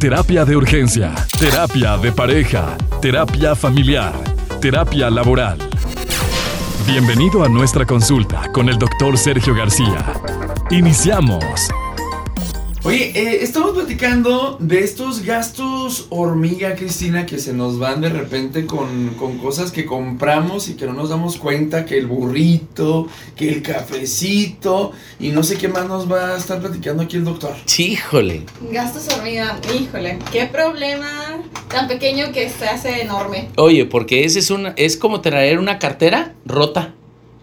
Terapia de urgencia, terapia de pareja, terapia familiar, terapia laboral. Bienvenido a nuestra consulta con el doctor Sergio García. Iniciamos. Oye, eh, estamos platicando de estos gastos hormiga, Cristina, que se nos van de repente con, con cosas que compramos y que no nos damos cuenta, que el burrito, que el cafecito, y no sé qué más nos va a estar platicando aquí el doctor. Híjole. Gastos hormiga, híjole, qué problema tan pequeño que se hace enorme. Oye, porque ese es una, es como traer una cartera rota.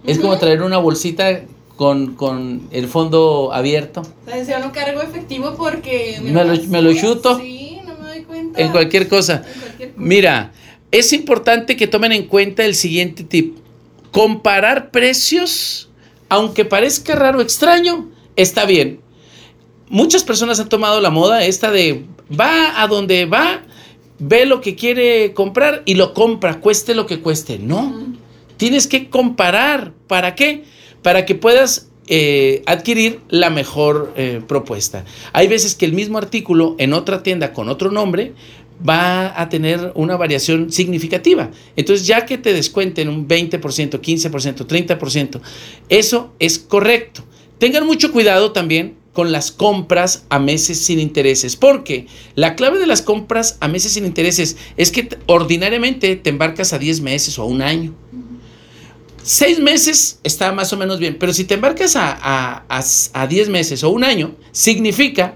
Es como traer una bolsita con, con el fondo abierto. O sea, no cargo efectivo porque Me lo- me lo chuto. Sí, no me doy cuenta. En cualquier cosa. En cualquier cosa. Mira, es importante que tomen en cuenta el siguiente tip. Comparar precios, aunque parezca raro, extraño, está bien. Muchas personas han tomado la moda esta de va a donde va, ve lo que quiere comprar y lo compra, cueste lo que cueste. No, tienes que comparar. ¿Para qué? Para que puedas eh, adquirir la mejor eh, propuesta. Hay veces que el mismo artículo en otra tienda con otro nombre va a tener una variación significativa. Entonces, ya que te descuenten un 20%, 15%, 30%, eso es correcto. Tengan mucho cuidado también con las compras a meses sin intereses, porque la clave de las compras a meses sin intereses es que ordinariamente te embarcas a 10 meses o a un año. Seis meses está más o menos bien, pero si te embarcas a, a, a, a 10 meses o un año, significa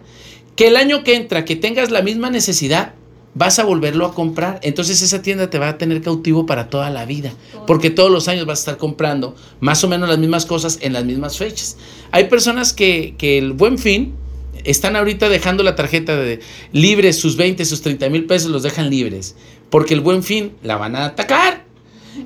que el año que entra, que tengas la misma necesidad, vas a volverlo a comprar. Entonces esa tienda te va a tener cautivo para toda la vida, porque todos los años vas a estar comprando más o menos las mismas cosas en las mismas fechas. Hay personas que, que el buen fin están ahorita dejando la tarjeta de libres, sus 20, sus 30 mil pesos los dejan libres, porque el buen fin la van a atacar.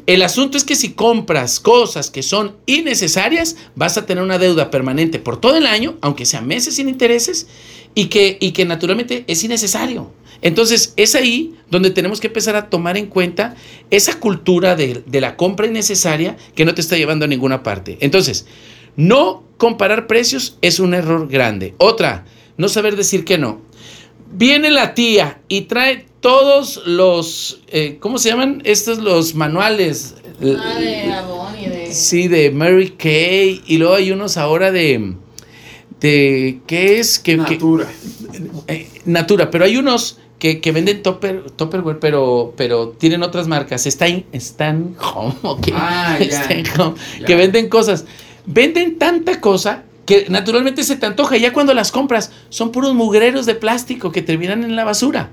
El asunto es que si compras cosas que son innecesarias, vas a tener una deuda permanente por todo el año, aunque sea meses sin intereses, y que, y que naturalmente es innecesario. Entonces es ahí donde tenemos que empezar a tomar en cuenta esa cultura de, de la compra innecesaria que no te está llevando a ninguna parte. Entonces, no comparar precios es un error grande. Otra, no saber decir que no. Viene la tía y trae todos los, eh, ¿cómo se llaman? Estos los manuales. Ah, de Avon y de. Sí, de Mary Kay. Y luego hay unos ahora de, de ¿qué es? Que, que- Natura. eh, Natura, pero hay unos que, que venden topper, Tupperware, pero, pero tienen otras marcas. Están, están home, ok. Ah, home, que venden cosas. Venden tanta cosa que naturalmente se te antoja. Ya cuando las compras son puros mugreros de plástico que terminan en la basura.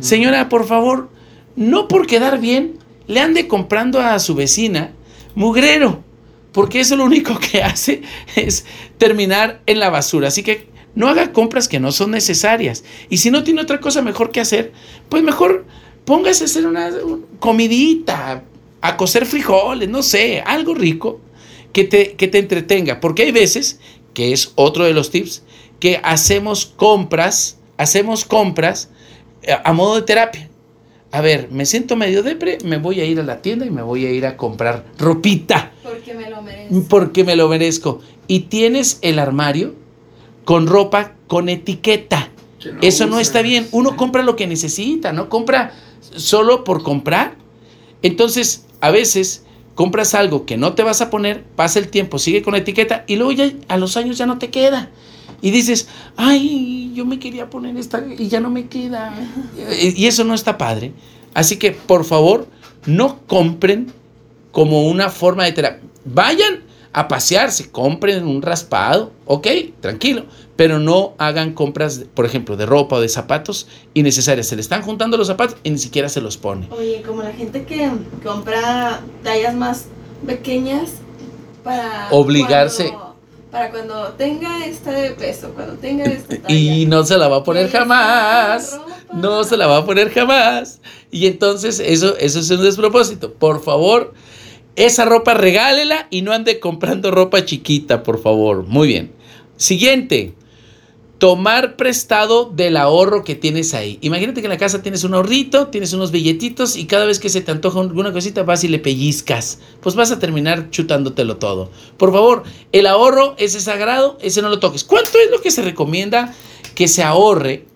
Señora, por favor, no por quedar bien, le ande comprando a su vecina mugrero, porque eso lo único que hace es terminar en la basura. Así que no haga compras que no son necesarias. Y si no tiene otra cosa mejor que hacer, pues mejor póngase a hacer una un- comidita, a cocer frijoles, no sé, algo rico que te, que te entretenga. Porque hay veces, que es otro de los tips, que hacemos compras, hacemos compras eh, a modo de terapia. A ver, me siento medio depre, me voy a ir a la tienda y me voy a ir a comprar ropita Porque me lo merezco. porque me lo merezco. Y tienes el armario con ropa con etiqueta. No Eso no está bien. Uno compra lo que necesita, no compra solo por comprar. Entonces, a veces compras algo que no te vas a poner, pasa el tiempo, sigue con la etiqueta y luego ya a los años ya no te queda. Y dices, ay, yo me quería poner esta y ya no me queda. Y eso no está padre. Así que, por favor, no compren como una forma de terapia. Vayan a pasearse, compren un raspado, ok, tranquilo, pero no hagan compras, por ejemplo, de ropa o de zapatos innecesarias. Se le están juntando los zapatos y ni siquiera se los pone. Oye, como la gente que compra tallas más pequeñas para. Obligarse. cuando- para cuando tenga esta de peso, cuando tenga esta talla. Y no se la va a poner jamás. No se la va a poner jamás. Y entonces eso, eso es un despropósito. Por favor, esa ropa regálela y no ande comprando ropa chiquita, por favor. Muy bien. Siguiente. Tomar prestado del ahorro que tienes ahí. Imagínate que en la casa tienes un ahorrito, tienes unos billetitos y cada vez que se te antoja alguna cosita vas y le pellizcas. Pues vas a terminar chutándotelo todo. Por favor, el ahorro ese es sagrado, ese no lo toques. ¿Cuánto es lo que se recomienda que se ahorre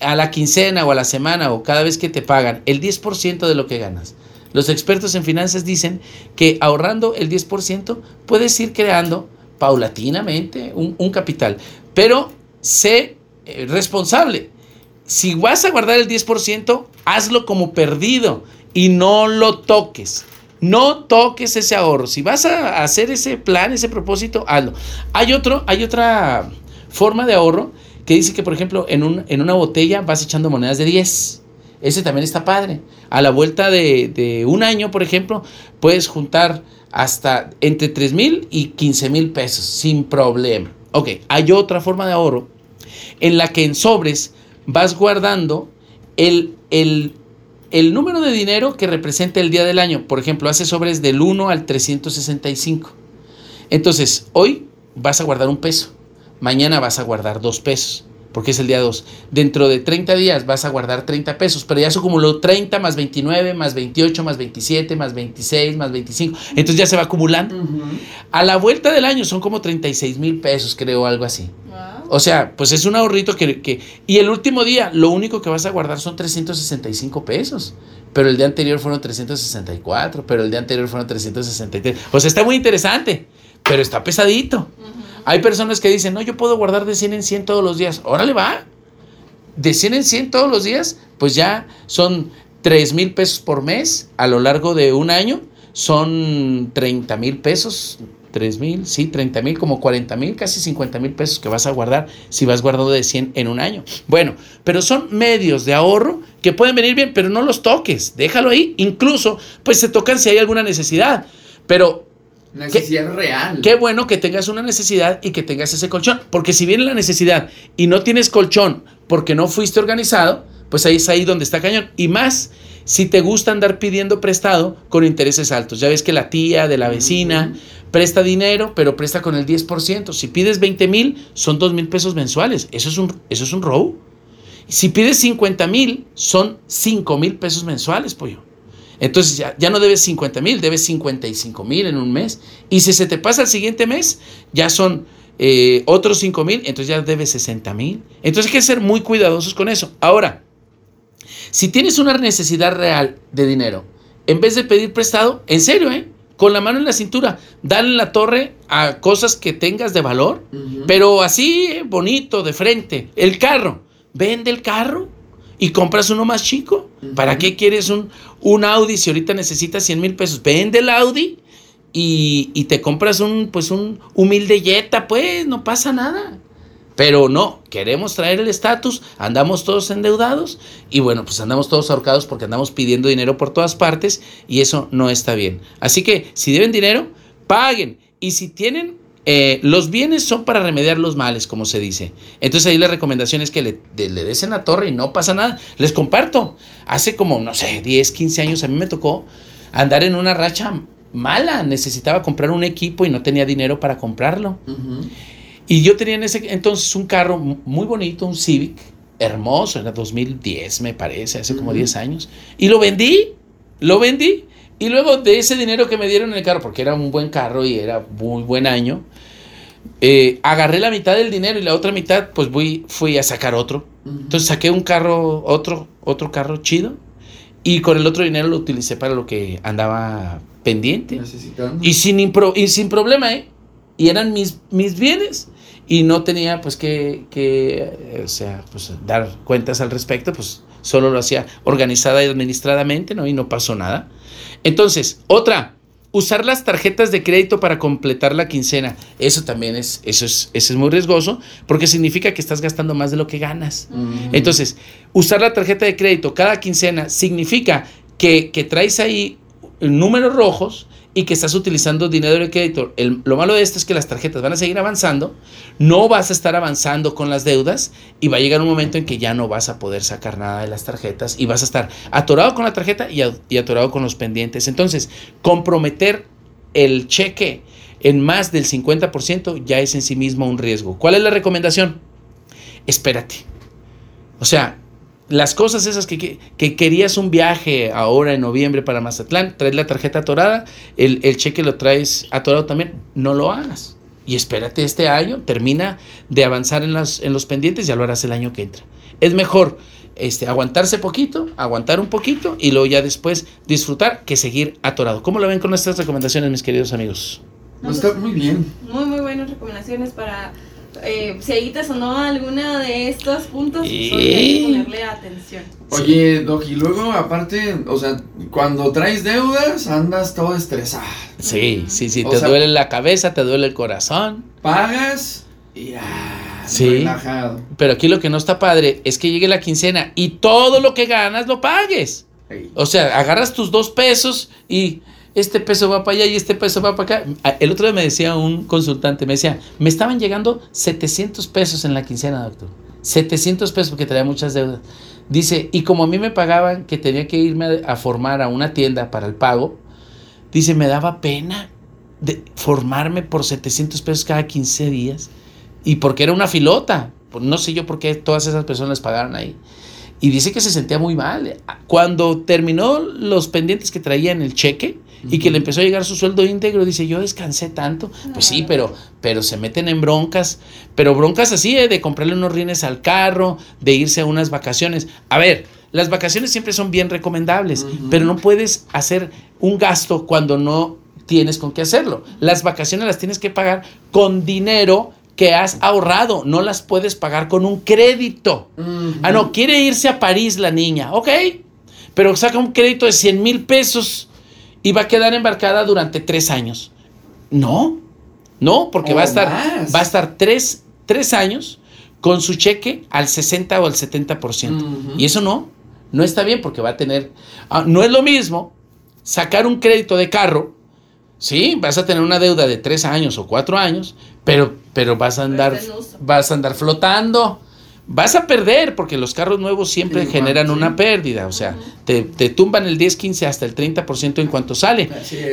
a la quincena o a la semana o cada vez que te pagan el 10% de lo que ganas. Los expertos en finanzas dicen que ahorrando el 10% puedes ir creando paulatinamente un, capital, pero sé eh, responsable. Si vas a guardar el 10%, hazlo como perdido y no lo toques. No toques ese ahorro. Si vas a hacer ese plan, ese propósito, hazlo. Hay, otro, hay otra forma de ahorro que dice que, por ejemplo, en una botella vas echando monedas de 10. Ese también está padre. A la vuelta de, un año, por ejemplo, puedes juntar hasta entre 3 mil y 15 mil pesos sin problema. Ok, hay otra forma de ahorro en la que en sobres vas guardando el, el el número de dinero que representa el día del año. Por ejemplo, hace sobres del 1 al 365. Entonces, hoy vas a guardar un peso. Mañana vas a guardar dos pesos, porque es el día 2. Dentro de 30 días vas a guardar 30 pesos, pero ya se acumuló 30 más 29, más 28, más 27, más 26, más 25. Entonces ya se va acumulando. A la vuelta del año son como 36 mil pesos, creo, algo así. O sea, pues es un ahorrito que, que, Y el último día, lo único que vas a guardar son 365 pesos. Pero el día anterior fueron 364, pero el día anterior fueron 363. O sea, está muy interesante, pero está pesadito. Hay personas que dicen, no, yo puedo guardar de 100 en 100 todos los días. Órale, va. De 100 en 100 todos los días, pues ya son 3 mil pesos por mes a lo largo de un año. Son 30 mil pesos 3 mil, sí, 30 mil, como 40 mil, casi 50 mil pesos que vas a guardar si vas guardando de 100 en un año. Bueno, pero son medios de ahorro que pueden venir bien, pero no los toques, déjalo ahí. Incluso, pues se tocan si hay alguna necesidad, pero... Necesidad qué, real. Qué bueno que tengas una necesidad y que tengas ese colchón, porque si viene la necesidad y no tienes colchón porque no fuiste organizado, pues ahí es ahí donde está cañón. Y más si te gusta andar pidiendo prestado con intereses altos. Ya ves que la tía de la vecina presta dinero, pero presta con el 10%. Si pides 20 mil, son 2 mil pesos mensuales. Eso es un, eso es un robo. Si pides 50 mil, son 5 mil pesos mensuales, pollo. Entonces ya, ya no debes 50 mil, debes 55 mil en un mes. Y si se te pasa el siguiente mes, ya son eh, otros 5 mil, entonces ya debes 60 mil. Entonces hay que ser muy cuidadosos con eso. Ahora, si tienes una necesidad real de dinero, en vez de pedir prestado, en serio, ¿eh? con la mano en la cintura, dale la torre a cosas que tengas de valor, pero así, eh, bonito, de frente. El carro, vende el carro y compras uno más chico. ¿Para qué quieres un, un Audi si ahorita necesitas 100 mil pesos? Vende el Audi y, y, te compras un, pues un humilde Jetta, pues no pasa nada. Pero no, queremos traer el estatus, andamos todos endeudados y bueno, pues andamos todos ahorcados porque andamos pidiendo dinero por todas partes y eso no está bien. Así que si deben dinero, paguen. Y si tienen, eh, los bienes son para remediar los males, como se dice. Entonces ahí la recomendación es que le, le des en la torre y no pasa nada. Les comparto, hace como, no sé, 10, 15 años a mí me tocó andar en una racha mala. Necesitaba comprar un equipo y no tenía dinero para comprarlo. Uh y yo tenía en ese entonces un carro muy bonito, un Civic, hermoso, era 2010 me parece, hace como 10 años. Y lo vendí, lo vendí. Y luego de ese dinero que me dieron en el carro, porque era un buen carro y era muy buen año, eh, agarré la mitad del dinero y la otra mitad pues fui, fui a sacar otro. Entonces saqué un carro, otro, otro carro chido. Y con el otro dinero lo utilicé para lo que andaba pendiente. Y sin, y sin problema, ¿eh? Y eran mis, mis bienes y no tenía pues que, que o sea, pues, dar cuentas al respecto, pues solo lo hacía organizada y administradamente, ¿no? Y no pasó nada. Entonces, otra, usar las tarjetas de crédito para completar la quincena. Eso también es, eso es, eso es muy riesgoso porque significa que estás gastando más de lo que ganas. Entonces, usar la tarjeta de crédito cada quincena significa que, que traes ahí números rojos y que estás utilizando dinero de crédito. lo malo de esto es que las tarjetas van a seguir avanzando, no vas a estar avanzando con las deudas y va a llegar un momento en que ya no vas a poder sacar nada de las tarjetas y vas a estar atorado con la tarjeta y, atorado con los pendientes. Entonces, comprometer el cheque en más del 50% ya es en sí mismo un riesgo. ¿Cuál es la recomendación? Espérate. O sea, las cosas esas que, querías un viaje ahora en noviembre para Mazatlán, traes la tarjeta atorada, el, cheque lo traes atorado también, no lo hagas. Y espérate este año, termina de avanzar en, las, en los pendientes, ya lo harás el año que entra. es mejor este, aguantarse poquito, aguantar un poquito y luego ya después disfrutar que seguir atorado. ¿Cómo lo ven con nuestras recomendaciones, mis queridos amigos? No, está muy bien. Muy, muy buenas recomendaciones para eh, si ahí te sonó alguna de estos puntos, pues, Y- hay que ponerle atención. Oye, Doc, y luego aparte, o sea, cuando traes deudas, andas todo estresado. Sí, sí, sí, O te sea- duele la cabeza, te duele el corazón. Pagas y ah, Sí. relajado. Pero aquí lo que no está padre es que llegue la quincena y todo lo que ganas lo pagues. O sea, agarras tus dos pesos y este peso va para allá y este peso va para acá. Ah, El otro día me decía un consultante, me decía, me estaban llegando 700 pesos en la quincena, doctor. 700 pesos porque traía muchas deudas. Dice, y como a mí me pagaban que tenía que irme a, formar a una tienda para el pago, dice, me daba pena de formarme por 700 pesos cada 15 días. Y porque era una filota. Pues no sé yo por qué todas esas personas pagaron ahí. Y dice que se sentía muy mal. Cuando terminó los pendientes que traía en el cheque y que le empezó a llegar su sueldo íntegro, dice, yo descansé tanto. Pues sí, pero, pero se meten en broncas. Pero broncas así, ¿eh? de comprarle unos rines al carro, de irse a unas vacaciones. A ver, las vacaciones siempre son bien recomendables, pero no puedes hacer un gasto cuando no tienes con qué hacerlo. Las vacaciones las tienes que pagar con dinero que has ahorrado, no las puedes pagar con un crédito. Ah, no, quiere irse a París la niña, ok, pero saca un crédito de 100 mil pesos y va a quedar embarcada durante tres años. No, no, porque O va a estar, más. va a estar tres, tres años con su cheque al 60 o al 70%. Ujú. Y eso no, no está bien porque va a tener, ah, no es lo mismo sacar un crédito de carro, sí, vas a tener una deuda de tres años o cuatro años, pero, pero vas a andar, vas a andar flotando. Vas a perder porque los carros nuevos siempre Sí, generan sí. una pérdida, o sea, te, te tumban el 10, 15 hasta el 30% en cuanto sale.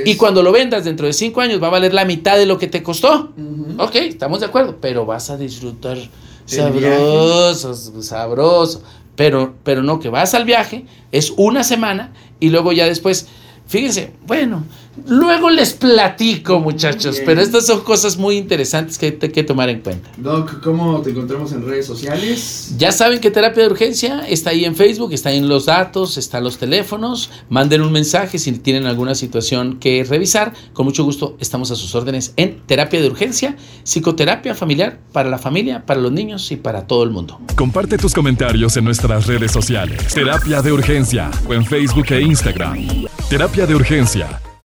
Y cuando lo vendas dentro de 5 años va a valer la mitad de lo que te costó. Ujú. Ok, estamos de acuerdo, pero vas a disfrutar sabroso, sabroso. Pero, pero no, que vas al viaje, es una semana y luego ya después, fíjense, bueno, luego les platico muchachos, bien. pero estas son cosas muy interesantes que hay que tomar en cuenta. Doc, ¿cómo te encontramos en redes sociales? Ya saben que terapia de urgencia está ahí en Facebook, está ahí en los datos, están los teléfonos. Manden un mensaje si tienen alguna situación que revisar. Con mucho gusto estamos a sus órdenes en terapia de urgencia, psicoterapia familiar para la familia, para los niños y para todo el mundo. Comparte tus comentarios en nuestras redes sociales. Terapia de Urgencia o en Facebook e Instagram. Terapia de Urgencia